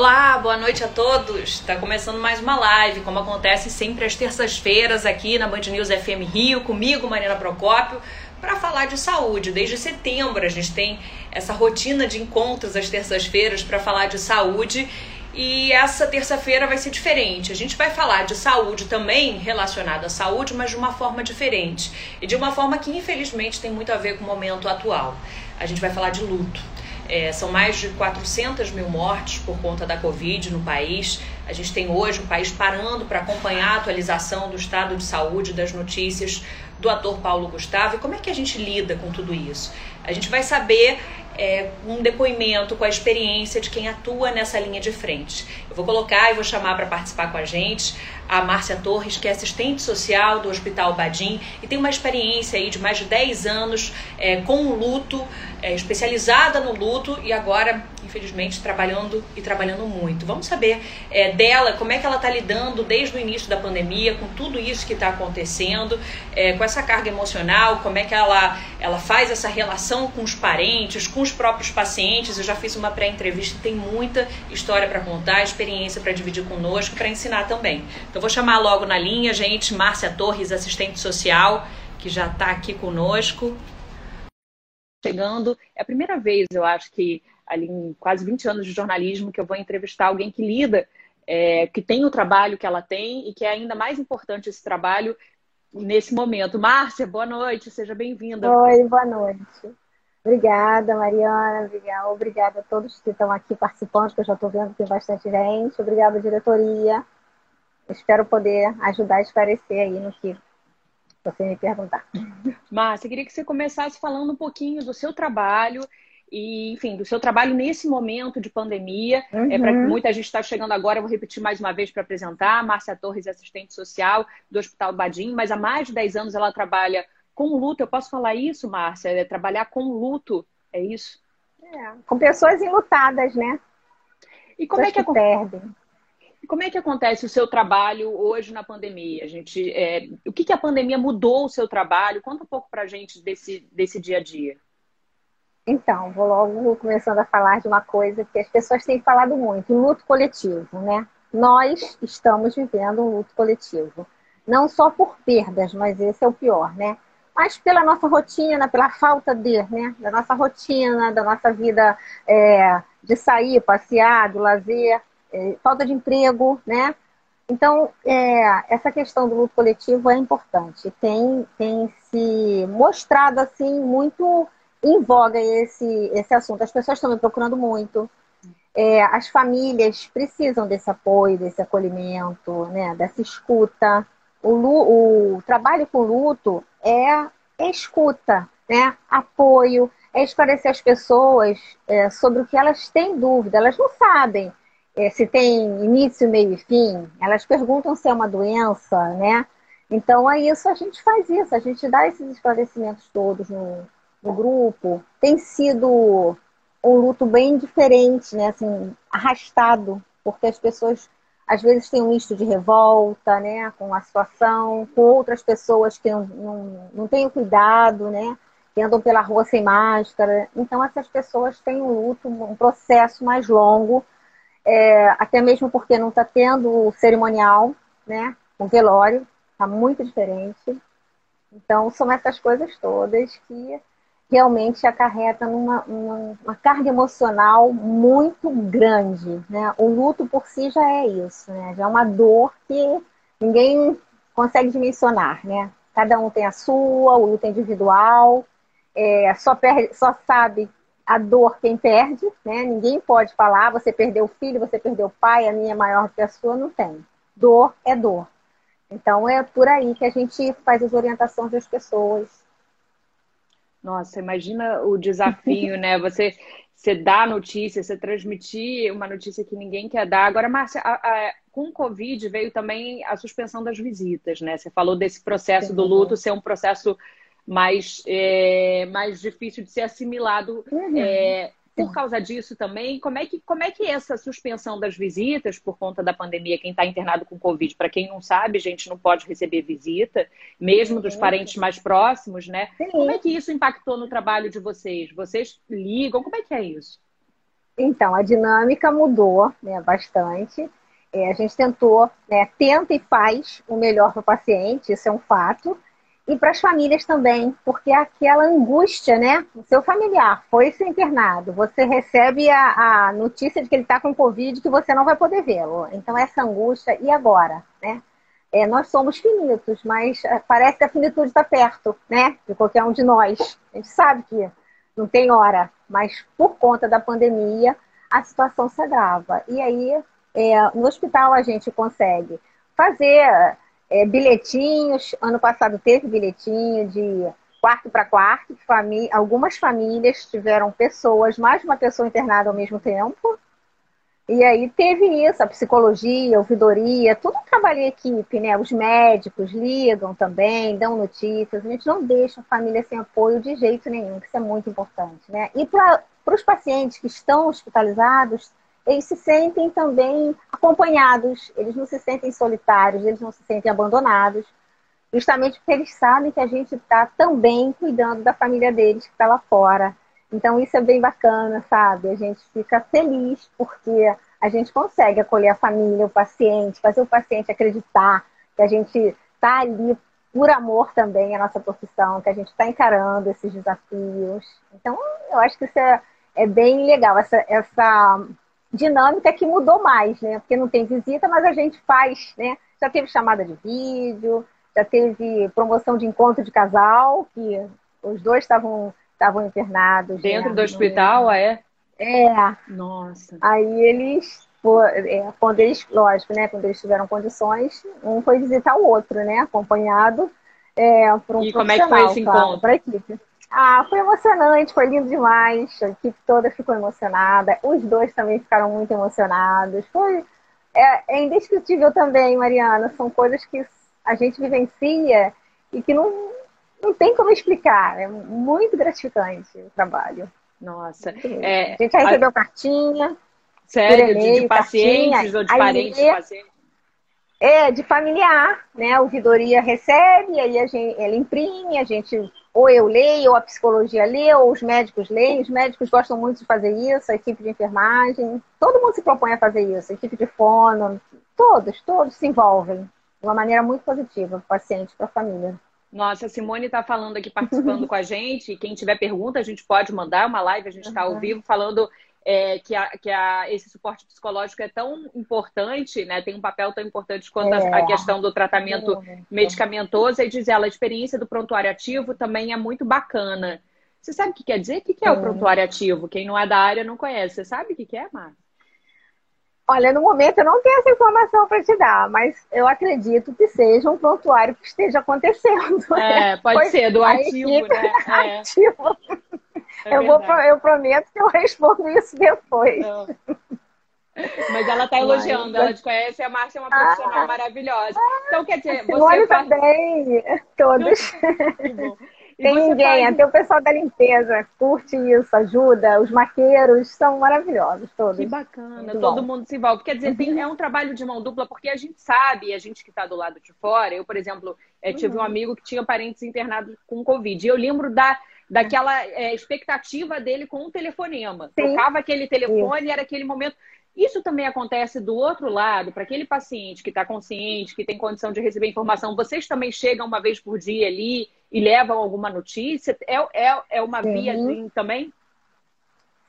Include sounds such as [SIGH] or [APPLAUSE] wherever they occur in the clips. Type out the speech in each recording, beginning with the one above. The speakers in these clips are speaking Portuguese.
Olá, boa noite a todos. Está começando mais uma live, como acontece sempre às terças-feiras aqui na Band News FM Rio, comigo, Marina Procópio, para falar de saúde. Desde setembro a gente tem essa rotina de encontros às terças-feiras para falar de saúde. E essa terça-feira vai ser diferente. A gente vai falar de saúde também relacionada à saúde, mas de uma forma diferente. E de uma forma que infelizmente tem muito a ver com o momento atual. A gente vai falar de luto. É, são mais de 400 mil mortes por conta da Covid no país. A gente tem hoje o país parando para acompanhar a atualização do estado de saúde, das notícias do ator Paulo Gustavo. E como é que a gente lida com tudo isso? A gente vai saber é, um depoimento com a experiência de quem atua nessa linha de frente. Eu vou colocar e vou chamar para participar com a gente a Márcia Torres, que é assistente social do Hospital Badim e tem uma experiência aí de mais de 10 anos é, com luto, é, especializada no luto e agora, infelizmente, trabalhando e trabalhando muito. Vamos saber é, dela como é que ela está lidando desde o início da pandemia com tudo isso que está acontecendo, é, com essa carga emocional, como é que ela, ela faz essa relação com os parentes, com os próprios pacientes. Eu já fiz uma pré-entrevista tem muita história para contar, experiência para dividir conosco, para ensinar também. Então, vou chamar logo na linha, gente, Márcia Torres, assistente social, que já está aqui conosco. Chegando, é a primeira vez, eu acho que ali em quase 20 anos de jornalismo que eu vou entrevistar alguém que lida, é, que tem o trabalho que ela tem e que é ainda mais importante esse trabalho nesse momento. Márcia, boa noite, seja bem-vinda. Oi, boa noite. Obrigada, Mariana. Obrigada, obrigada a todos que estão aqui participando, que eu já estou vendo que tem bastante gente. Obrigada, diretoria. Espero poder ajudar a esclarecer aí no que você me perguntar. Márcia, queria que você começasse falando um pouquinho do seu trabalho e, enfim, do seu trabalho nesse momento de pandemia. Uhum. É para muita gente está chegando agora, eu vou repetir mais uma vez para apresentar. Márcia Torres, assistente social do Hospital Badim, mas há mais de 10 anos ela trabalha com luto. Eu posso falar isso, Márcia? É trabalhar com luto, é isso? É, com pessoas enlutadas, né? E como pessoas é que, que perdem? Como é que acontece o seu trabalho hoje na pandemia? A gente, é, o que, que a pandemia mudou o seu trabalho? Conta um pouco para a gente desse, desse dia a dia. Então, vou logo começando a falar de uma coisa que as pessoas têm falado muito, luto coletivo, né? Nós estamos vivendo um luto coletivo. Não só por perdas, mas esse é o pior, né? Mas pela nossa rotina, pela falta de, né? Da nossa rotina, da nossa vida é, de sair, passear, do lazer é, falta de emprego, né? Então, é, essa questão do luto coletivo é importante. Tem, tem se mostrado, assim, muito em voga esse, esse assunto. As pessoas estão me procurando muito. É, as famílias precisam desse apoio, desse acolhimento, né? dessa escuta. O, o trabalho com luto é, é escuta, né? apoio, é esclarecer as pessoas é, sobre o que elas têm dúvida. Elas não sabem é, se tem início, meio e fim, elas perguntam se é uma doença, né? Então, é isso, a gente faz isso, a gente dá esses esclarecimentos todos no, no grupo. Tem sido um luto bem diferente, né? Assim, arrastado, porque as pessoas às vezes têm um misto de revolta, né? Com a situação, com outras pessoas que não, não, não têm o cuidado, né? Que andam pela rua sem máscara. Então, essas pessoas têm um luto, um processo mais longo é, até mesmo porque não está tendo cerimonial, né? Um velório, está muito diferente. Então, são essas coisas todas que realmente acarretam numa uma, uma carga emocional muito grande, né? O luto por si já é isso, né? Já é uma dor que ninguém consegue dimensionar, né? Cada um tem a sua, o luto é individual, é, só, perde, só sabe a dor quem perde, né? Ninguém pode falar, você perdeu o filho, você perdeu o pai, a minha é maior que a sua, não tem. Dor é dor. Então é por aí que a gente faz as orientações das pessoas. Nossa, imagina o desafio, né? Você, você dá notícia, você transmitir uma notícia que ninguém quer dar. Agora, Márcia, a, a, com o Covid veio também a suspensão das visitas, né? Você falou desse processo do luto ser um processo mais, é, mais difícil de ser assimilado. Uhum. É, por causa disso também, como é que como é que essa suspensão das visitas por conta da pandemia, quem está internado com Covid, para quem não sabe, a gente não pode receber visita, mesmo dos parentes mais próximos, né? Como é que isso impactou no trabalho de vocês? Vocês ligam? Como é que é isso? Então, a dinâmica mudou né, bastante. É, a gente tentou, né, tenta e faz o melhor para o paciente, isso é um fato. E para as famílias também, porque aquela angústia, né? O seu familiar foi se internado, você recebe a, a notícia de que ele está com Covid que você não vai poder vê-lo. Então, essa angústia, e agora, né? É, nós somos finitos, mas é, parece que a finitude está perto, né? De qualquer um de nós. A gente sabe que não tem hora, mas por conta da pandemia, a situação se agrava. E aí, é, no hospital, a gente consegue fazer é, bilhetinhos. Ano passado teve bilhetinho de quarto para quarto. Famí algumas famílias tiveram pessoas, mais de uma pessoa internada ao mesmo tempo. E aí teve isso, a psicologia, a ouvidoria, tudo trabalha em equipe, né? Os médicos ligam também, dão notícias. A gente não deixa a família sem apoio de jeito nenhum, que isso é muito importante, né? E para os pacientes que estão hospitalizados, eles se sentem também acompanhados, eles não se sentem solitários, eles não se sentem abandonados, justamente porque eles sabem que a gente está também cuidando da família deles que está lá fora. Então isso é bem bacana, sabe? A gente fica feliz porque a gente consegue acolher a família, o paciente, fazer o paciente acreditar que a gente está ali por amor também à nossa profissão, que a gente está encarando esses desafios. Então, eu acho que isso é, é bem legal, essa, essa dinâmica que mudou mais, né? Porque não tem visita, mas a gente faz, né? Já teve chamada de vídeo, já teve promoção de encontro de casal, que os dois estavam estavam internados. Dentro né? do hospital, ah, é? É. Nossa. Aí eles, é, quando eles, lógico, né? Quando eles tiveram condições, um foi visitar o outro, né? Acompanhado é, por um E como é que foi esse claro, encontro? Para a equipe. Ah, foi emocionante, foi lindo demais. A equipe toda ficou emocionada. Os dois também ficaram muito emocionados. Foi é, é indescritível também, Mariana. São coisas que a gente vivencia e que não, não tem como explicar. É muito gratificante o trabalho. Nossa. É, a gente já recebeu a... cartinha. Sério? De, de, pacientes cartinha, ou de parentes de pacientes? É, de familiar, né? A ouvidoria recebe, aí a gente, ela imprime, a gente, ou eu leio, ou a psicologia lê, ou os médicos leem. Os médicos gostam muito de fazer isso, a equipe de enfermagem. Todo mundo se propõe a fazer isso, a equipe de fono, todos, todos se envolvem de uma maneira muito positiva para o paciente, para a família. Nossa, a Simone está falando aqui, participando com a [LAUGHS] gente. Quem tiver pergunta, a gente pode mandar uma live, a gente está ao vivo falando é, que, a, que a, esse suporte psicológico é tão importante, né? Tem um papel tão importante quanto é. a, a, questão do tratamento é. medicamentoso. E diz ela, a experiência do prontuário ativo também é muito bacana. Você sabe o que quer dizer? O que é o prontuário ativo? Quem não é da área não conhece. Você sabe o que é, Márcia? Olha, no momento eu não tenho essa informação para te dar, mas eu acredito que seja um prontuário que esteja acontecendo. É, pode [LAUGHS] pois ser, do ativo, né? [LAUGHS] É. Ativo. É eu, vou, eu prometo que eu respondo isso depois. Não. Mas ela está elogiando, ela te conhece, a Márcia é uma profissional ah, maravilhosa. Então, quer dizer, você. Faz... também, todos. [LAUGHS] Tem ninguém, faz... até o pessoal da limpeza curte isso, ajuda, os maqueiros são maravilhosos todos. Que bacana, Muito todo bom. mundo se envolve. Quer dizer, tem, uhum. é um trabalho de mão dupla, porque a gente sabe, a gente que está do lado de fora, eu, por exemplo, é, tive uhum. um amigo que tinha parentes internados com Covid. E eu lembro da, daquela é, expectativa dele com um telefonema. Sim. Tocava aquele telefone, e era aquele momento. Isso também acontece do outro lado, para aquele paciente que está consciente, que tem condição de receber informação. Vocês também chegam uma vez por dia ali e levam alguma notícia? É, é, é uma Sim. via assim, também?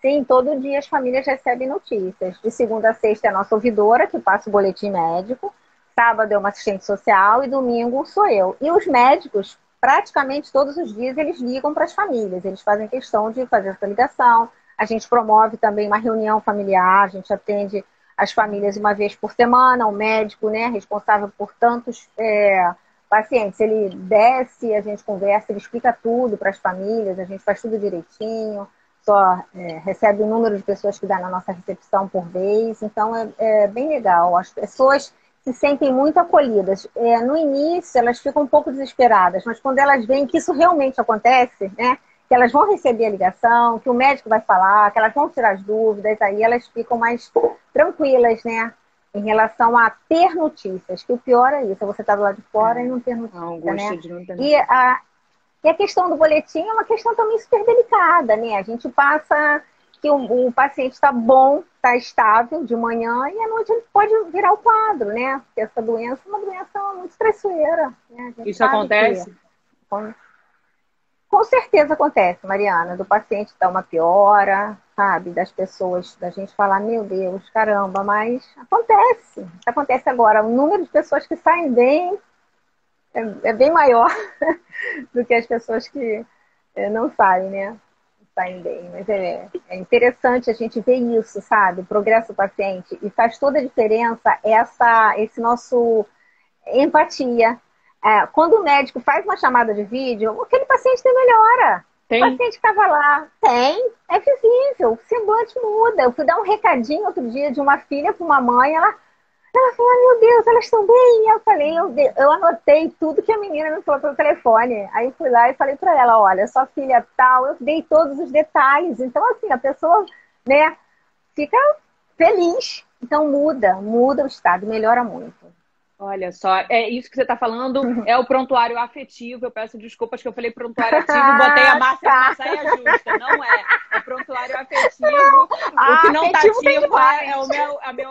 Sim, todo dia as famílias recebem notícias. De segunda a sexta é a nossa ouvidora, que passa o boletim médico. Sábado é uma assistente social e domingo sou eu. E os médicos, praticamente todos os dias, eles ligam para as famílias. Eles fazem questão de fazer essa ligação. A gente promove também uma reunião familiar, a gente atende as famílias uma vez por semana, o médico, né, responsável por tantos é, pacientes, ele desce, a gente conversa, ele explica tudo para as famílias, a gente faz tudo direitinho, só é, recebe o número de pessoas que dá na nossa recepção por vez, então é, é bem legal. As pessoas se sentem muito acolhidas. É, no início, elas ficam um pouco desesperadas, mas quando elas veem que isso realmente acontece, né, que elas vão receber a ligação, que o médico vai falar, que elas vão tirar as dúvidas, aí elas ficam mais tranquilas, né? em relação a ter notícias, que o pior é isso, é você estar tá do lado de fora é. e não ter notícia, não, né? De não ter. E, a, e a questão do boletim é uma questão também super delicada, né? A gente passa que o, o paciente está bom, está estável de manhã e à noite ele pode virar o quadro, né? Porque essa doença é uma doença muito traiçoeira. Né? Isso acontece? Que, com, certeza acontece, Mariana, do paciente dar uma piora, sabe? Das pessoas, da gente falar, meu Deus, caramba, mas acontece. Acontece agora. O número de pessoas que saem bem é, é bem maior [LAUGHS] do que as pessoas que é, não saem, né? Saem bem. Mas é, é interessante a gente ver isso, sabe? O progresso do paciente. E faz toda a diferença essa, esse nosso empatia. É, quando o médico faz uma chamada de vídeo, aquele paciente tem melhora. Tem. O paciente estava lá, tem, é visível, o semblante muda. Eu fui dar um recadinho outro dia de uma filha para uma mãe, ela ela falou, meu Deus, elas estão bem. Eu falei, eu, eu anotei tudo que a menina me falou pelo telefone. Aí fui lá e falei para ela, olha, sua filha tal, eu dei todos os detalhes. Então, assim, a pessoa, né, fica feliz. Então muda, muda o estado, melhora muito. Olha só, é isso que você está falando, [LAUGHS] é o prontuário afetivo. Eu peço desculpas que eu falei prontuário ativo e botei a Márcia tá. na saia justa. Não é. É prontuário afetivo. Ah, o que não está ativo é, é, o meu, a minha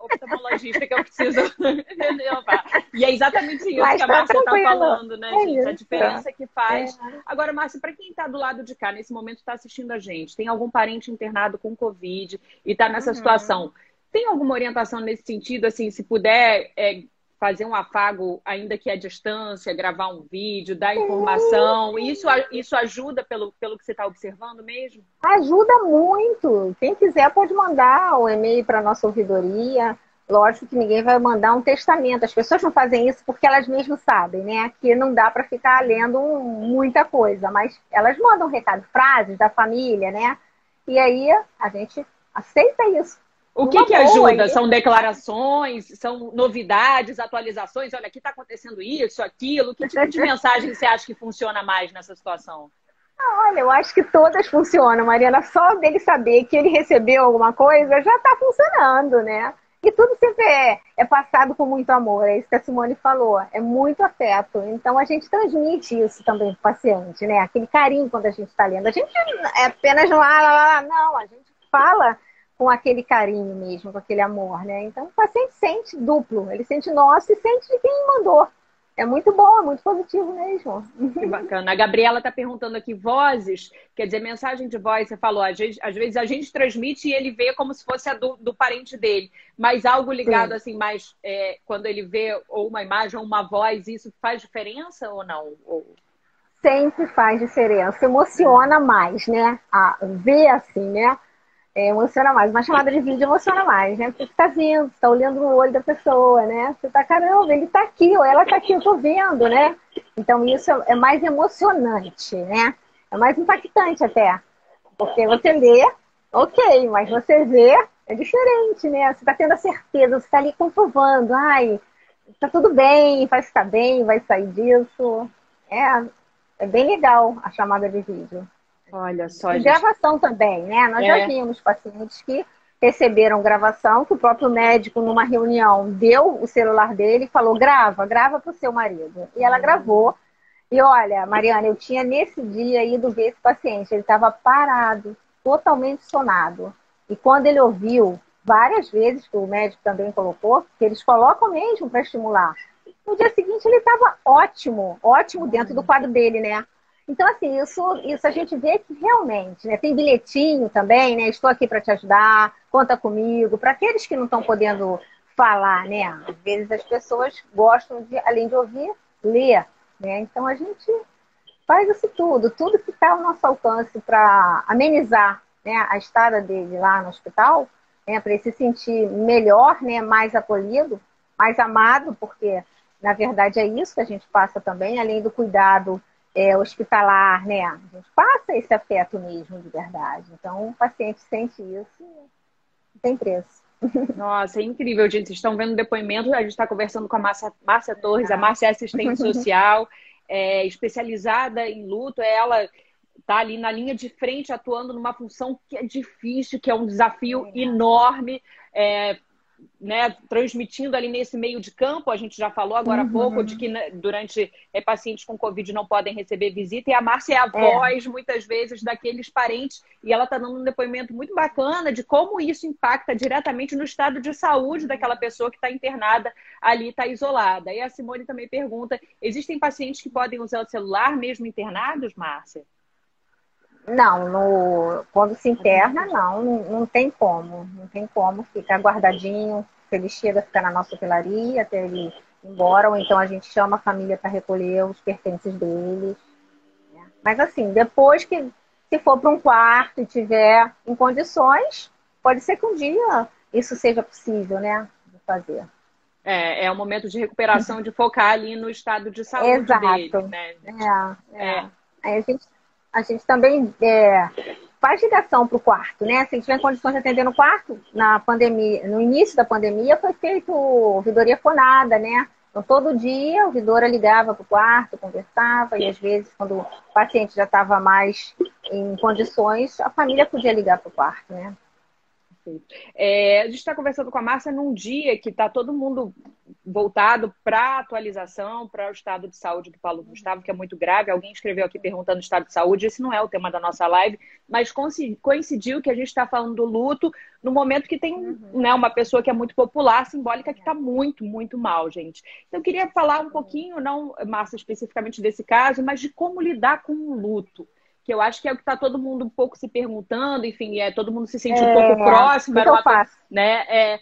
oftalmologista que eu preciso [LAUGHS] E é exatamente isso Mas que a Márcia está falando, né, é gente? Isso. A diferença que faz. É. Agora, Márcia, para quem está do lado de cá, nesse momento está assistindo a gente, tem algum parente internado com Covid e está nessa uhum. situação. Tem alguma orientação nesse sentido, assim, se puder é, fazer um afago, ainda que à distância, gravar um vídeo, dar informação. Isso, isso ajuda pelo, pelo que você está observando mesmo? Ajuda muito. Quem quiser pode mandar o e-mail para a nossa ouvidoria. Lógico que ninguém vai mandar um testamento. As pessoas não fazem isso porque elas mesmas sabem, né? Que não dá para ficar lendo muita coisa, mas elas mandam um recado, frases da família, né? E aí a gente aceita isso. O que, que ajuda? São declarações, são novidades, atualizações? Olha, aqui está acontecendo isso, aquilo. Que tipo de [LAUGHS] mensagem você acha que funciona mais nessa situação? Ah, olha, eu acho que todas funcionam, Mariana. Só dele saber que ele recebeu alguma coisa já está funcionando, né? E tudo sempre é, é, passado com muito amor, é isso que a Simone falou, é muito afeto. Então a gente transmite isso também para o paciente, né? Aquele carinho quando a gente está lendo. A gente é apenas lá, lá, lá, não, a gente fala com aquele carinho mesmo, com aquele amor, né? Então o paciente sente duplo, ele sente nosso e sente de quem mandou. É muito bom, é muito positivo mesmo. Que bacana. A Gabriela está perguntando aqui, vozes, quer dizer, mensagem de voz, você falou, às vezes, às vezes a gente transmite e ele vê como se fosse a do, do parente dele, mas algo ligado Sim. assim, mais é, quando ele vê ou uma imagem ou uma voz, isso faz diferença ou não? Ou... Sempre faz diferença, emociona mais, né? A ver assim, né? É, emociona mais. Uma chamada de vídeo emociona mais, né? Porque você tá vendo, você tá olhando no olho da pessoa, né? Você tá, caramba, ele tá aqui, ou ela tá aqui, eu tô vendo, né? Então isso é mais emocionante, né? É mais impactante até. Porque você lê, ok, mas você vê, é diferente, né? Você tá tendo a certeza, você tá ali comprovando, ai, tá tudo bem, vai ficar bem, vai sair disso. É, é bem legal a chamada de vídeo. Olha só. E gente... gravação também, né? Nós é. já vimos pacientes que receberam gravação, que o próprio médico, numa reunião, deu o celular dele e falou: grava, grava para o seu marido. E ela gravou. E olha, Mariana, eu tinha nesse dia ido ver esse paciente, ele estava parado, totalmente sonado. E quando ele ouviu, várias vezes, que o médico também colocou, que eles colocam mesmo para estimular. No dia seguinte ele estava ótimo, ótimo dentro do quadro dele, né? Então, assim, isso, isso a gente vê que realmente, né? Tem bilhetinho também, né? Estou aqui para te ajudar, conta comigo. Para aqueles que não estão podendo falar, né? Às vezes as pessoas gostam de, além de ouvir, ler, né? Então a gente faz isso tudo, tudo que está ao nosso alcance para amenizar né, a estada dele lá no hospital, né, para ele se sentir melhor, né, mais acolhido, mais amado, porque na verdade é isso que a gente passa também, além do cuidado é, hospitalar, né? A gente passa esse afeto mesmo, de verdade. Então, o paciente sente isso, não tem preço. [LAUGHS] Nossa, é incrível, gente. Vocês estão vendo o depoimento, a gente está conversando com a Márcia, Márcia Torres, a Márcia é assistente [LAUGHS] social, é, especializada em luto. Ela está ali na linha de frente, atuando numa função que é difícil, que é um desafio é. enorme. É, né, transmitindo ali nesse meio de campo. A gente já falou agora uhum. há pouco de que né, durante é, pacientes com Covid não podem receber visita, e a Márcia é a é. voz, muitas vezes, daqueles parentes, e ela está dando um depoimento muito bacana de como isso impacta diretamente no estado de saúde daquela pessoa que está internada ali, está isolada. E a Simone também pergunta: existem pacientes que podem usar o celular mesmo internados, Márcia? Não, no, quando se interna, não, não, tem como. Não tem como, fica guardadinho, se ele chega, fica na nossa hotelaria até ele ir embora, ou então a gente chama a família para recolher os pertences deles. Né? Mas assim, depois que se for para um quarto e tiver em condições, pode ser que um dia isso seja possível, né? De fazer. É, é um momento de recuperação, de focar ali no estado de saúde Exato. dele, né? É, é. é. Aí a gente a gente também é, faz ligação para o quarto, né? Se a gente tiver condições de atender no quarto, na pandemia, no início da pandemia, foi feito ouvidoria fonada, né? Então, todo dia, a ouvidora ligava para o quarto, conversava, e às vezes, quando o paciente já estava mais em condições, a família podia ligar para o quarto, né? É, a gente está conversando com a Márcia num dia que está todo mundo voltado para atualização, para o estado de saúde do Paulo Gustavo, que é muito grave. Alguém escreveu aqui perguntando o estado de saúde. Esse não é o tema da nossa live, mas coincidiu que a gente está falando do luto no momento que tem uhum. né, uma pessoa que é muito popular, simbólica, que está muito, muito mal, gente. Então, eu queria falar um pouquinho, não, Márcia, especificamente desse caso, mas de como lidar com o luto que eu acho que é o que está todo mundo um pouco se perguntando, enfim, é todo mundo se sente é, um pouco próximo. Que eu faço? Né? É,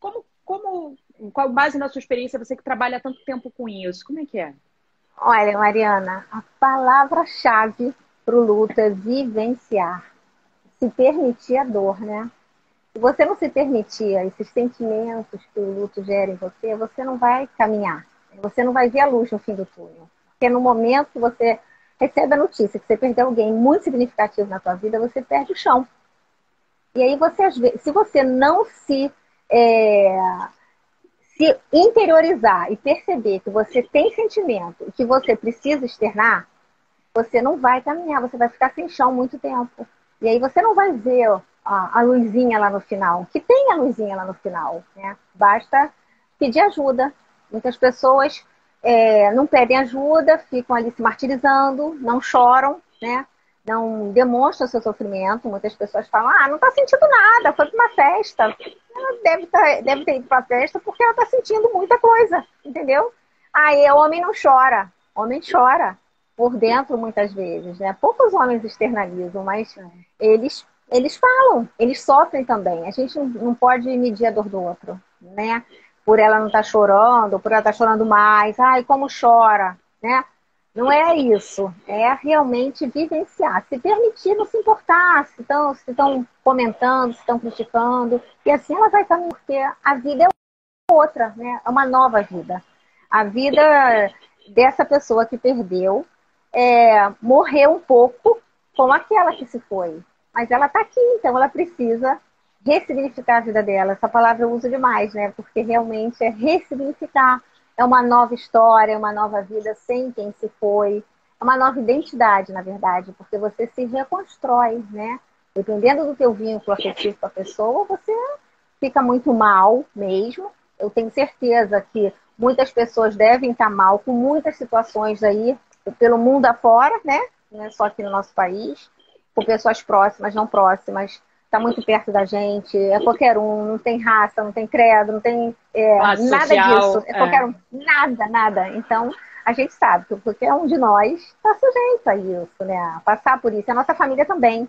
como, como, qual base na sua experiência, você que trabalha tanto tempo com isso, como é que é? Olha, Mariana, a palavra-chave para o luto é vivenciar, se permitir a dor, né? Se você não se permitir esses sentimentos que o luto gera em você, você não vai caminhar, você não vai ver a luz no fim do túnel. Porque no momento que você recebe a notícia que você perdeu alguém muito significativo na sua vida, você perde o chão. E aí você, se você não se, é, se interiorizar e perceber que você tem sentimento e que você precisa externar, você não vai caminhar, você vai ficar sem chão muito tempo. E aí você não vai ver ó, a, luzinha lá no final, que tem a luzinha lá no final, né? Basta pedir ajuda. Muitas pessoas é, não pedem ajuda, ficam ali se martirizando, não choram, né? Não demonstram seu sofrimento. Muitas pessoas falam, ah, não está sentindo nada, foi para uma festa. Ela deve, tá, deve ter ido para festa porque ela está sentindo muita coisa, entendeu? Aí o homem não chora, homem chora por dentro muitas vezes, né? Poucos homens externalizam, mas eles eles falam, eles sofrem também. A gente não pode medir a dor do outro, né? Por ela não estar tá chorando, por ela estar tá chorando mais, ai, como chora, né? Não é isso, é realmente vivenciar, se permitir não se importar se estão se comentando, se estão criticando, e assim ela vai caminhar, porque a vida é outra, né? É uma nova vida. A vida dessa pessoa que perdeu é, morreu um pouco como aquela que se foi. Mas ela está aqui, então ela precisa ressignificar a vida dela. Essa palavra eu uso demais, né? Porque realmente é ressignificar. É uma nova história, é uma nova vida sem quem se foi. É uma nova identidade, na verdade, porque você se reconstrói, né? Dependendo do teu vínculo afetivo com a pessoa, você fica muito mal mesmo. Eu tenho certeza que muitas pessoas devem estar mal com muitas situações aí pelo mundo afora, né? Não é só aqui no nosso país, com pessoas próximas, não próximas, está muito perto da gente, é qualquer um, não tem raça, não tem credo, não tem é, nada social, disso, é, é qualquer um, nada, nada. Então, a gente sabe que qualquer um de nós está sujeito a isso, né? A passar por isso, a nossa família também.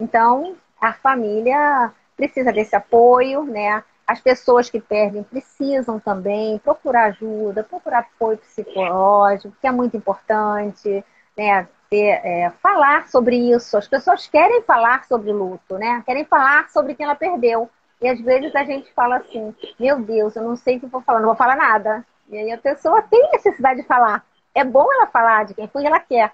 Então, a família precisa desse apoio, né? As pessoas que perdem precisam também procurar ajuda, procurar apoio psicológico, que é muito importante, né? É, falar sobre isso. As pessoas querem falar sobre luto, né? Querem falar sobre quem ela perdeu. E às vezes a gente fala assim, meu Deus, eu não sei o que vou falar, não vou falar nada. E aí a pessoa tem necessidade de falar. É bom ela falar de quem foi ela quer.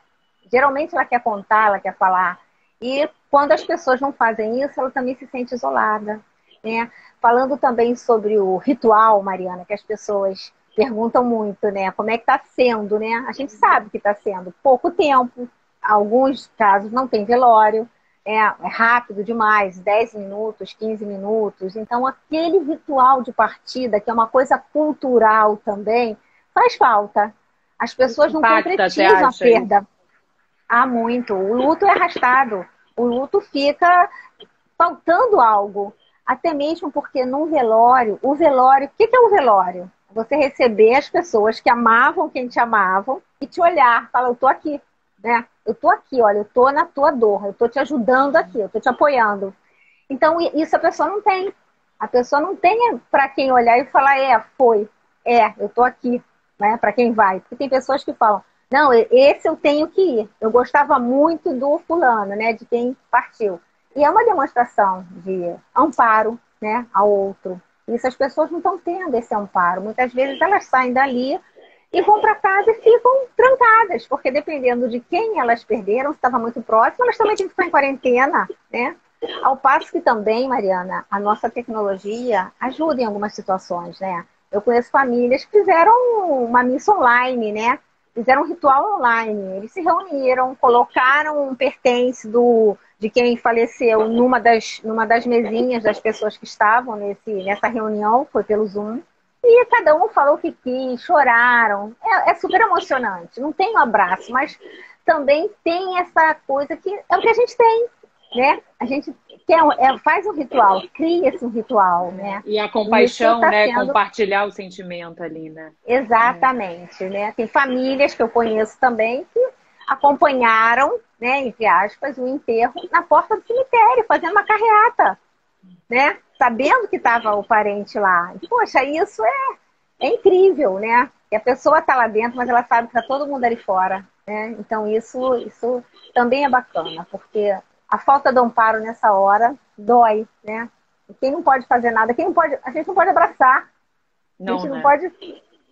Geralmente ela quer contar, ela quer falar. E quando as pessoas não fazem isso, ela também se sente isolada. Né? Falando também sobre o ritual, Mariana, que as pessoas perguntam muito, né? Como é que está sendo, né? A gente sabe que está sendo pouco tempo, alguns casos não tem velório, é, é rápido demais, 10 minutos, 15 minutos. Então, aquele ritual de partida, que é uma coisa cultural também, faz falta. As pessoas não Impacta, concretizam a perda. Há muito. O luto é arrastado. O luto fica faltando algo. Até mesmo porque num velório, o velório, o que é o velório? Você receber as pessoas que amavam quem te amavam e te olhar, falar, eu tô aqui, né? Eu tô aqui, olha, eu tô na tua dor, eu tô te ajudando aqui, eu tô te apoiando. Então, isso a pessoa não tem. A pessoa não tem para quem olhar e falar, é, foi, é, eu tô aqui, né? Para quem vai. Porque tem pessoas que falam, não, esse eu tenho que ir. Eu gostava muito do fulano, né? De quem partiu. E é uma demonstração de amparo, né? Ao outro. Isso as pessoas não estão tendo esse amparo. Muitas vezes elas saem dali e vão para casa e ficam trancadas, porque dependendo de quem elas perderam, se estava muito próximo, elas também têm que ficar em quarentena, né? Ao passo que também, Mariana, a nossa tecnologia ajuda em algumas situações, né? Eu conheço famílias que fizeram uma missa online, né? Fizeram um ritual online. Eles se reuniram, colocaram um pertence do, de quem faleceu numa das, numa das mesinhas das pessoas que estavam nesse, nessa reunião, foi pelo Zoom. E cada um falou o que quis, choraram. É, é, super emocionante. Não tem um abraço, mas também tem essa coisa que é o que a gente tem, né? A gente quer, é, faz um ritual, cria-se um ritual, né? E a compaixão, tá né? Sendo... Compartilhar o sentimento ali, né? Exatamente, é. né? Tem famílias que eu conheço também que acompanharam, né, entre aspas, o enterro na porta do cemitério, fazendo uma carreata, né? sabendo que estava o parente lá. Poxa, isso é, é incrível, né? E a pessoa está lá dentro, mas ela sabe que está todo mundo ali fora. Né? Então isso, isso também é bacana, porque a falta de amparo nessa hora dói, né? E quem não pode fazer nada, quem não pode, a gente não pode abraçar, não, a gente né? não pode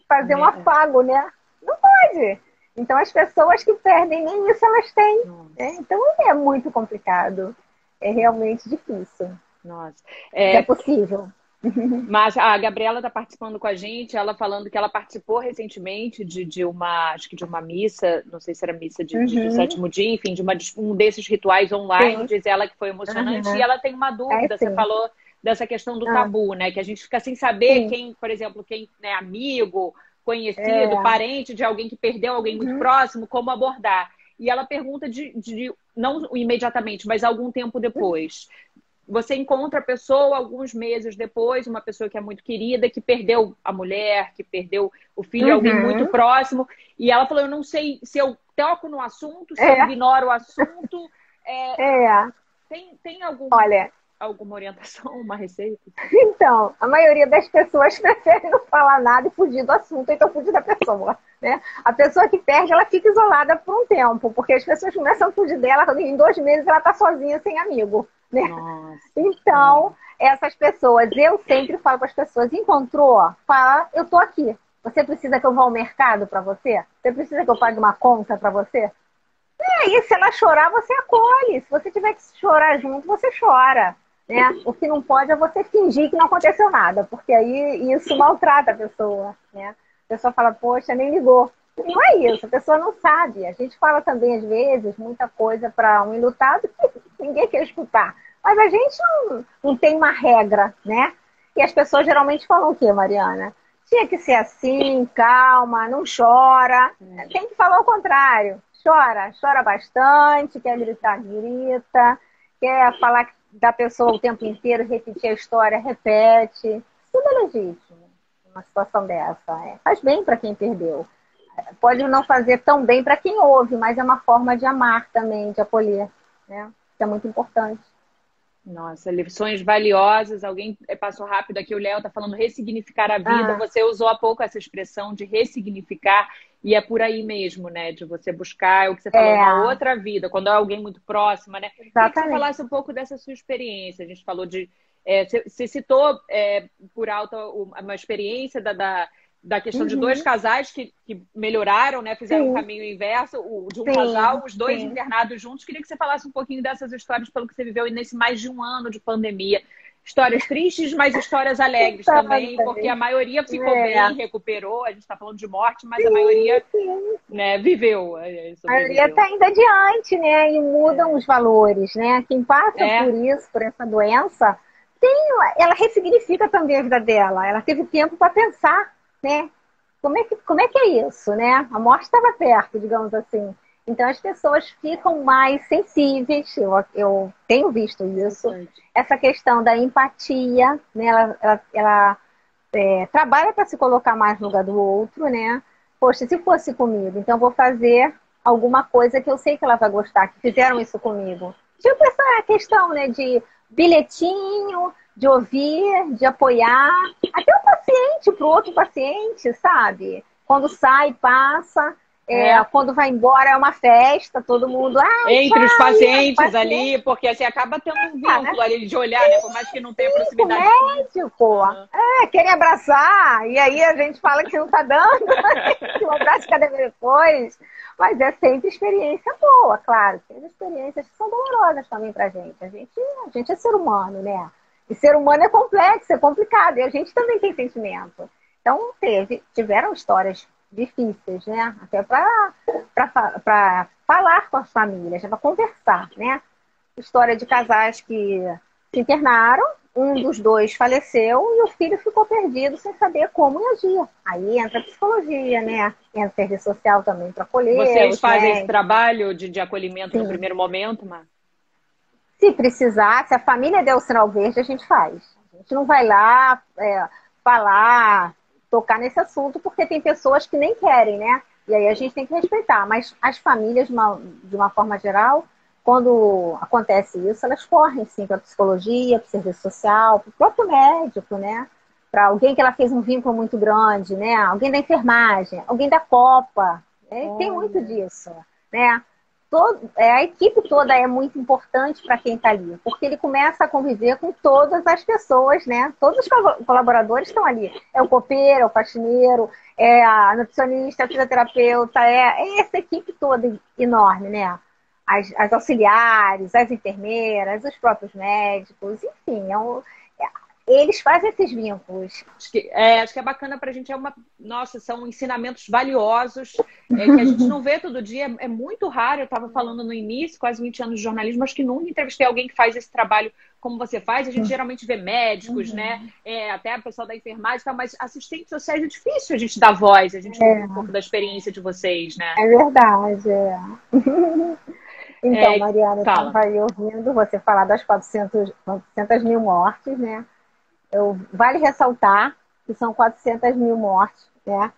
fazer um afago, né? Não pode. Então as pessoas que perdem nem isso elas têm. Né? Então é muito complicado. É realmente difícil. Nossa. É, é possível. [LAUGHS] Mas a Gabriela está participando com a gente, ela falando que ela participou recentemente de, de uma, acho que de uma missa, não sei se era missa de, uhum. de sétimo dia, enfim, de uma, um desses rituais online, sim. diz ela que foi emocionante, uhum. e ela tem uma dúvida, é, você falou dessa questão do ah. tabu, né? Que a gente fica sem saber sim. quem, por exemplo, quem é amigo, conhecido, é. parente de alguém que perdeu alguém muito uhum. próximo, como abordar. E ela pergunta de, de, não imediatamente, mas algum tempo depois você encontra a pessoa alguns meses depois, uma pessoa que é muito querida, que perdeu a mulher, que perdeu o filho, uhum. alguém muito próximo, e ela falou: Eu não sei se eu toco no assunto, se é. eu ignoro o assunto. É, [LAUGHS] é. Tem, tem algum, Olha, alguma orientação, uma receita? Então, a maioria das pessoas [LAUGHS] prefere não falar nada e fugir do assunto, então fugir da pessoa. Né? A pessoa que perde, ela fica isolada por um tempo, porque as pessoas começam a fugir dela, em dois meses ela está sozinha, sem amigo. Né? Então, essas pessoas, eu sempre falo para as pessoas, encontrou? Fala, eu tô aqui. Você precisa que eu vá ao mercado para você? Você precisa que eu pague uma conta para você? E aí, se ela chorar, você acolhe. Se você tiver que chorar junto, você chora. Né? O que não pode é você fingir que não aconteceu nada, porque aí isso maltrata a pessoa. Né? A pessoa fala, poxa, nem ligou. Não é isso, a pessoa não sabe. A gente fala também, às vezes, muita coisa para um enlutado que [LAUGHS] ninguém quer escutar. Mas a gente não, não tem uma regra, né? E as pessoas geralmente falam o quê, Mariana? Tinha que ser assim, calma, não chora. É. Tem que falar o contrário. Chora, chora bastante, quer gritar, grita, quer falar da pessoa o tempo inteiro, repetir a história, repete. Tudo é legítimo uma situação dessa. É. Faz bem para quem perdeu pode não fazer tão bem para quem ouve, mas é uma forma de amar também, de acolher, né? Isso é muito importante. Nossa, lições valiosas. Alguém passou rápido aqui, o Léo está falando ressignificar a vida. Ah. Você usou há pouco essa expressão de ressignificar, e é por aí mesmo, né? De você buscar é o que você falou, é. uma outra vida, quando é alguém muito próxima, né? Exatamente. que você falasse um pouco dessa sua experiência. A gente falou de. É, você, citou é, por alto uma experiência da, da da questão uhum. de dois casais que, que melhoraram, né? Fizeram o um caminho inverso, o de um sim, casal, os dois sim. internados juntos. Queria que você falasse um pouquinho dessas histórias pelo que você viveu nesse mais de um ano de pandemia. Histórias tristes, mas histórias alegres também, porque a maioria ficou é. bem, recuperou. A gente está falando de morte, mas sim, a maioria né, viveu. É, a maioria está indo adiante, né? E mudam é. os valores, né? Quem passa é. por isso, por essa doença, tem, ela ressignifica também a vida dela. Ela teve tempo para pensar, né? Como é, que, como é que é isso, né? A morte estava perto, digamos assim. Então as pessoas ficam mais sensíveis, eu, eu tenho visto isso. Essa questão da empatia, né? Ela, ela, ela é, trabalha para se colocar mais no lugar do outro, né? Poxa, se fosse comigo, então vou fazer alguma coisa que eu sei que ela vai gostar, que fizeram isso comigo. Tipo essa questão, né, de bilhetinho, de ouvir, de apoiar, até o paciente para o outro paciente, sabe? Quando sai, passa, é, é. Quando vai embora é uma festa, todo mundo. Ah, Entre os pacientes paciente. ali, porque assim acaba tendo um vínculo ah, né? ali de olhar, né? Por mais que não tenha proximidade. Médico. É, querem abraçar, e aí a gente fala que não tá dando, [LAUGHS] que um abraço cada vez depois. Mas é sempre experiência boa, claro. Tem experiências que são dolorosas também pra gente. A gente, a gente é ser humano, né? E ser humano é complexo, é complicado. E a gente também tem sentimento. Então, teve, tiveram histórias difíceis, né? Até para falar com as famílias, para conversar, né? História de casais que se internaram, um dos dois faleceu e o filho ficou perdido sem saber como agir. Aí entra a psicologia, né? Entra a serviço social também para acolher. Vocês fazem médicos. esse trabalho de, de acolhimento Sim. no primeiro momento, Mar? Se precisar, se a família der o sinal verde, a gente faz. A gente não vai lá é, falar tocar nesse assunto, porque tem pessoas que nem querem, né? E aí a gente tem que respeitar. Mas as famílias, de uma, de uma forma geral, quando acontece isso, elas correm sim para a psicologia, para o serviço social, para o próprio médico, né? Para alguém que ela fez um vínculo muito grande, né? Alguém da enfermagem, alguém da Copa. Né? Tem muito disso, né? Todo, é, a equipe toda é muito importante para quem está ali, porque ele começa a conviver com todas as pessoas, né? Todos os colaboradores estão ali. É o copeiro, é o faxineiro, é a nutricionista, a fisioterapeuta, é, é essa equipe toda enorme, né? As, as, auxiliares, as enfermeiras, os próprios médicos, enfim, é um, eles fazem esses vínculos. Acho que é, acho que é bacana para a gente. É uma, nossa, são ensinamentos valiosos é, que a gente não vê todo dia. É, é muito raro. Eu estava falando no início, quase 20 anos de jornalismo, acho que nunca entrevistei alguém que faz esse trabalho como você faz. A gente geralmente vê médicos, uhum. né? É, até a pessoa da enfermagem, tá, mas assistentes sociais é difícil a gente dar voz, a gente é. um pouco da experiência de vocês, né? É verdade, é. [LAUGHS] Então, é, Mariana, eu estava aí ouvindo você falar das 400, 400 mil mortes, né? Eu, vale ressaltar que são 400 mil mortes, né?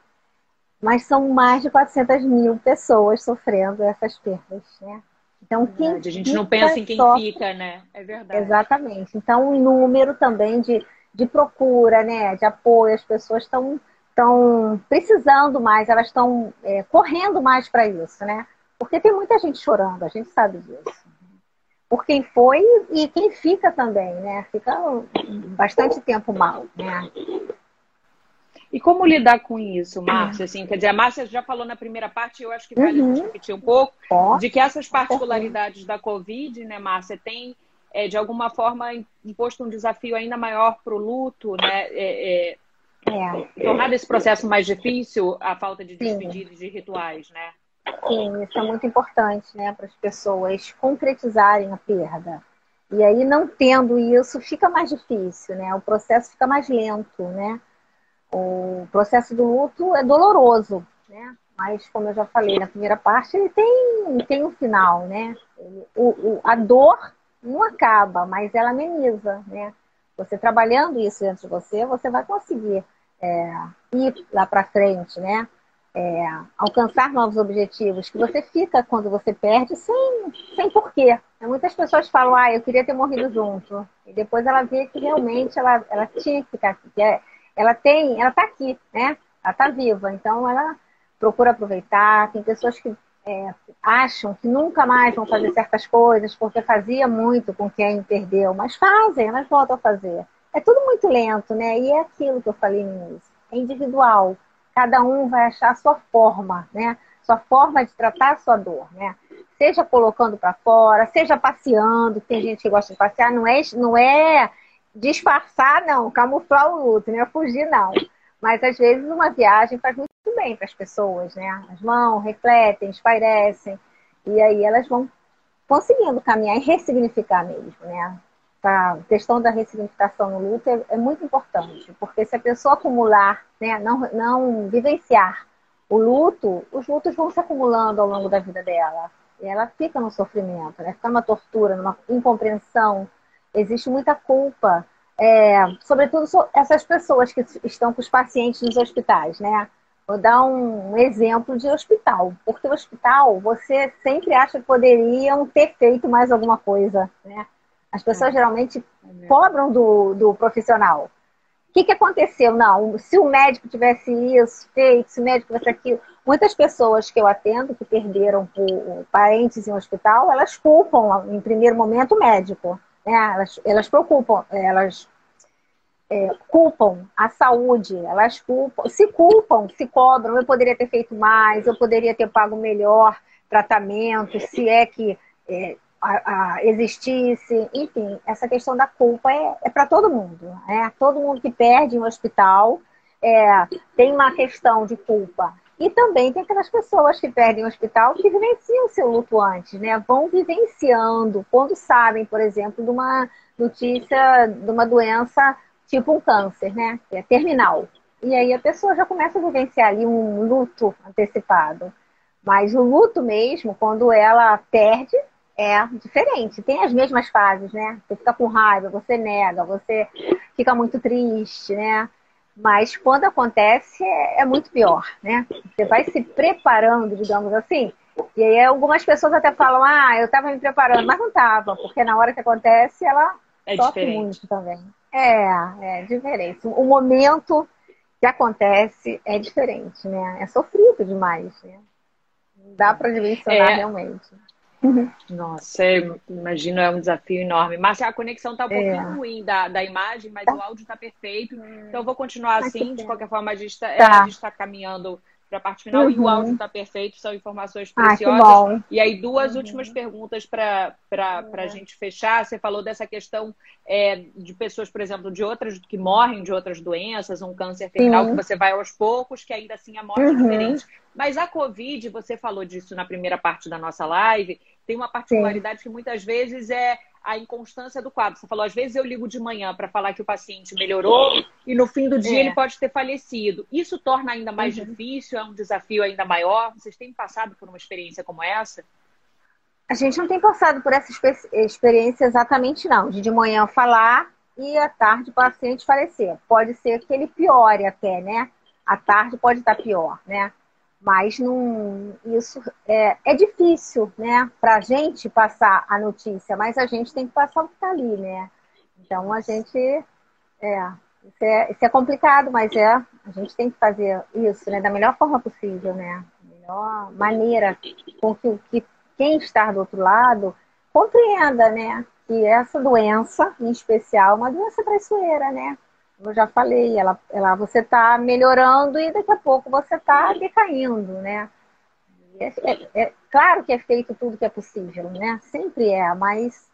Mas são mais de 400 mil pessoas sofrendo essas perdas, né? Então, quem a gente não pensa em quem sofre... fica, né? É verdade. Exatamente. Então, o número também de, de procura, né? De apoio, as pessoas estão estão precisando mais, elas estão é, correndo mais para isso, né? Porque tem muita gente chorando, a gente sabe disso por quem foi e quem fica também, né? Fica bastante tempo mal, né? E como lidar com isso, Márcia? Assim, quer dizer, a Márcia já falou na primeira parte, eu acho que vale uhum. repetir um pouco, de que essas particularidades da Covid, né, Márcia, tem, é, de alguma forma, imposto um desafio ainda maior para o luto, né? É, é, é. Tornado esse processo mais difícil, a falta de despedidas de rituais, né? Sim, isso é muito importante, né, para as pessoas concretizarem a perda. E aí, não tendo isso, fica mais difícil, né? O processo fica mais lento, né? O processo do luto é doloroso, né? Mas, como eu já falei na primeira parte, ele tem, tem um final, né? O, o, a dor não acaba, mas ela ameniza, né? Você trabalhando isso dentro de você, você vai conseguir é, ir lá para frente, né? É, alcançar novos objetivos, que você fica quando você perde sem, sem porquê. Muitas pessoas falam, ah, eu queria ter morrido junto. E depois ela vê que realmente ela, ela tinha que ficar aqui. É, ela tem, ela está aqui, né? Ela está viva. Então ela procura aproveitar. Tem pessoas que é, acham que nunca mais vão fazer certas coisas porque fazia muito com quem perdeu, mas fazem, elas voltam a fazer. É tudo muito lento, né? E é aquilo que eu falei no início. É individual cada um vai achar a sua forma, né? Sua forma de tratar a sua dor, né? Seja colocando para fora, seja passeando, tem gente que gosta de passear, não é, não é disfarçar, não, camuflar o luto, né? Fugir, não. Mas às vezes uma viagem faz muito bem para as pessoas, né? As vão, refletem, espairecem, e aí elas vão conseguindo caminhar e ressignificar mesmo, né? A questão da ressignificação no luto é, é muito importante, porque se a pessoa acumular, né, não, não vivenciar o luto, os lutos vão se acumulando ao longo da vida dela. E ela fica no sofrimento, né? fica numa tortura, numa incompreensão. Existe muita culpa, é, sobretudo essas pessoas que estão com os pacientes nos hospitais, né? Vou dar um exemplo de hospital, porque o hospital você sempre acha que poderiam ter feito mais alguma coisa, né? As pessoas é. geralmente é cobram do, do profissional. O que, que aconteceu? Não, se o médico tivesse isso feito, se o médico tivesse aquilo. Muitas pessoas que eu atendo que perderam parentes em um hospital, elas culpam, em primeiro momento, o médico. Né? Elas, elas preocupam, elas é, culpam a saúde, elas culpam, se culpam, se cobram, eu poderia ter feito mais, eu poderia ter pago melhor tratamento, se é que é, a, a, existisse, enfim, essa questão da culpa é, é para todo mundo, né? Todo mundo que perde um hospital é, tem uma questão de culpa. E também tem aquelas pessoas que perdem o hospital que vivenciam seu luto antes, né? Vão vivenciando quando sabem, por exemplo, de uma notícia de uma doença tipo um câncer, né? Que é terminal. E aí a pessoa já começa a vivenciar ali um luto antecipado. Mas o luto mesmo, quando ela perde, é diferente. Tem as mesmas fases, né? Você fica com raiva, você nega, você fica muito triste, né? Mas quando acontece é, é muito pior, né? Você vai se preparando, digamos assim. E aí algumas pessoas até falam, ah, eu estava me preparando, mas não estava, porque na hora que acontece ela é sofre muito também. É, é diferente. O momento que acontece é diferente, né? É sofrido demais, né? Não dá para dimensionar é, realmente. Nossa, imagino, é um desafio enorme. Márcia, a conexão está um pouquinho é. ruim da, da imagem, mas tá. o áudio está perfeito. Então eu vou continuar assim. De qualquer forma, a gente está tá. tá caminhando para a parte final uhum. e o uhum. áudio está perfeito, são informações preciosas. Ah, e aí, duas uhum. últimas perguntas para uhum. a gente fechar. Você falou dessa questão é, de pessoas, por exemplo, de outras que morrem de outras doenças, um câncer terminal, que você vai aos poucos, que ainda assim a morte é uhum. diferente. Mas a Covid, você falou disso na primeira parte da nossa live, tem uma particularidade Sim. que muitas vezes é a inconstância do quadro. Você falou, às vezes eu ligo de manhã para falar que o paciente melhorou e no fim do dia é. ele pode ter falecido. Isso torna ainda mais uhum. difícil, é um desafio ainda maior. Vocês têm passado por uma experiência como essa? A gente não tem passado por essa experiência exatamente, não. De de manhã falar e à tarde o paciente falecer. Pode ser que ele piore até, né? À tarde pode estar pior, né? Mas não, isso é, é difícil, né, para a gente passar a notícia, mas a gente tem que passar o que está ali, né? Então a gente. É, isso é, isso é complicado, mas é, a gente tem que fazer isso né, da melhor forma possível, né? Da melhor maneira com que, que quem está do outro lado compreenda, né? Que essa doença, em especial, é uma doença traiçoeira, né? Eu já falei, ela, ela, você está melhorando e daqui a pouco você está decaindo, né? É, é, é, claro que é feito tudo que é possível, né? Sempre é, mas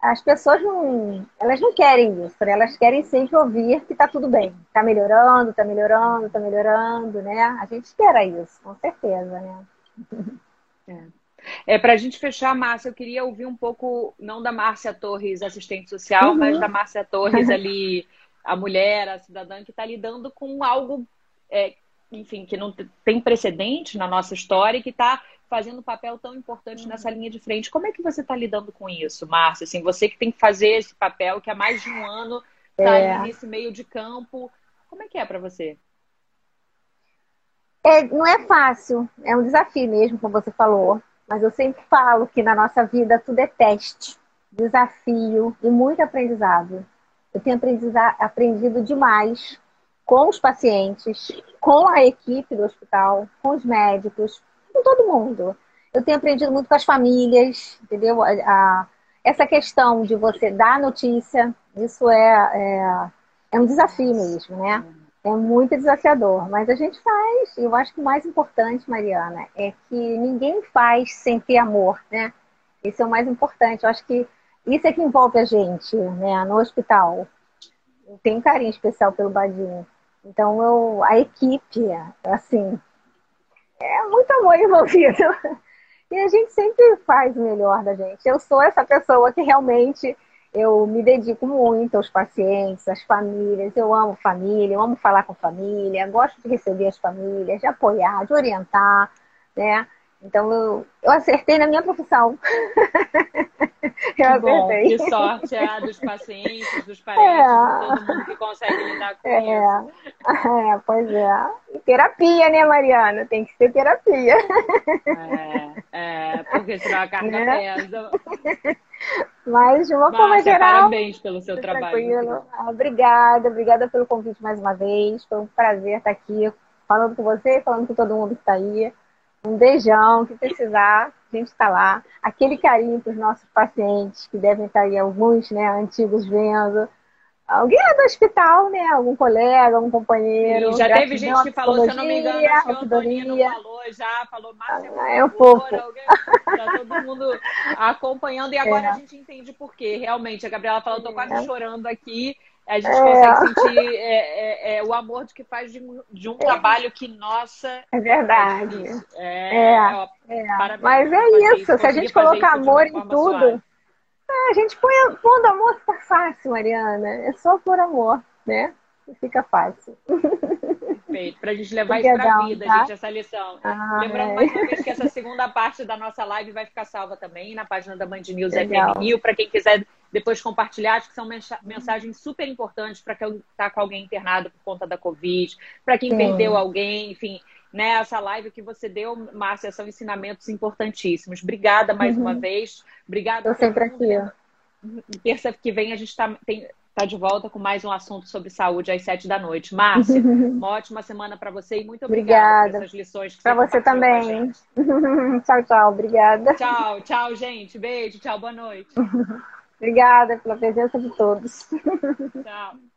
as pessoas não, elas não querem isso, né? elas querem sempre ouvir que está tudo bem, está melhorando, está melhorando, está melhorando, né? A gente espera isso, com certeza, né? [LAUGHS] É. É, para a gente fechar, Márcia, eu queria ouvir um pouco, não da Márcia Torres, assistente social, uhum. mas da Márcia Torres ali, [LAUGHS] a mulher, a cidadã que está lidando com algo, é, enfim, que não tem precedente na nossa história e que está fazendo um papel tão importante nessa linha de frente. Como é que você está lidando com isso, Márcia? Assim, você que tem que fazer esse papel, que há mais de um ano está é. nesse meio de campo. Como é que é para você? É, não é fácil, é um desafio mesmo, como você falou. Mas eu sempre falo que na nossa vida tudo é teste, desafio e muito aprendizado. Eu tenho aprendido demais com os pacientes, com a equipe do hospital, com os médicos, com todo mundo. Eu tenho aprendido muito com as famílias, entendeu? A, a, essa questão de você dar notícia, isso é, é, é um desafio mesmo, né? É muito desafiador, mas a gente faz. Eu acho que o mais importante, Mariana, é que ninguém faz sem ter amor, né? Esse é o mais importante. Eu acho que isso é que envolve a gente, né, no hospital. tenho um carinho especial pelo Badinho. Então, eu, a equipe, assim, é muito amor envolvido. [LAUGHS] E a gente sempre faz o melhor da gente. Eu sou essa pessoa que realmente eu me dedico muito aos pacientes, às famílias. Eu amo família, eu amo falar com família, gosto de receber as famílias, de apoiar, de orientar, né? Então eu, eu acertei na minha profissão. [LAUGHS] eu acertei. Que sorte é a dos pacientes, dos parentes, é. todo mundo que consegue lidar com é. isso. É, pois é. E terapia, né, Mariana? Tem que ser terapia. É, é porque senão a carga é. pesa. [LAUGHS] Mas, de uma Márcia, forma geral. Parabéns pelo seu trabalho. Ah, obrigada, obrigada pelo convite mais uma vez. Foi um prazer estar aqui falando com você, falando com todo mundo que está aí. Um beijão, que precisar, a gente está lá. Aquele carinho para os nossos pacientes, que devem estar aí alguns, né, antigos vendo. Alguém é do hospital, né? Algum colega, algum companheiro. Sim, já teve gente que falou, se eu não me engano, acho que o Antonino falou já, falou Márcia, ah, é um. Alguém, tá todo mundo [LAUGHS] acompanhando e agora é. a gente entende por quê. Realmente, a Gabriela falou, tô quase é. chorando aqui a gente é. consegue sentir é, é, é, o amor de que faz de, de um trabalho que, nossa. É verdade. É, ó, Mas é isso, se a gente colocar amor em tudo. a gente põe pondo amor fica fácil, Mariana. É só por amor, né? E fica fácil. Perfeito, para a gente levar isso para a vida, tá? gente, essa lição. Ah, Lembrando é. mais uma vez que essa segunda parte da nossa live vai ficar salva também na página da Band News FM Rio, para quem quiser depois compartilhar, acho que são mensagens super importantes para quem está com alguém internado por conta da Covid, para quem Sim. perdeu alguém, enfim. Né, essa live que você deu, Márcia, são ensinamentos importantíssimos. Obrigada mais uhum. uma vez. Obrigada. Estou sempre aqui. Terça que vem a gente está tá de volta com mais um assunto sobre saúde às sete da noite. Márcia, [LAUGHS] uma ótima semana para você e muito obrigada, obrigada. por essas lições Para você também. [LAUGHS] tchau, tchau. Obrigada. Tchau, tchau, gente. Beijo, tchau, boa noite. [LAUGHS] Obrigada pela presença de todos. Tchau.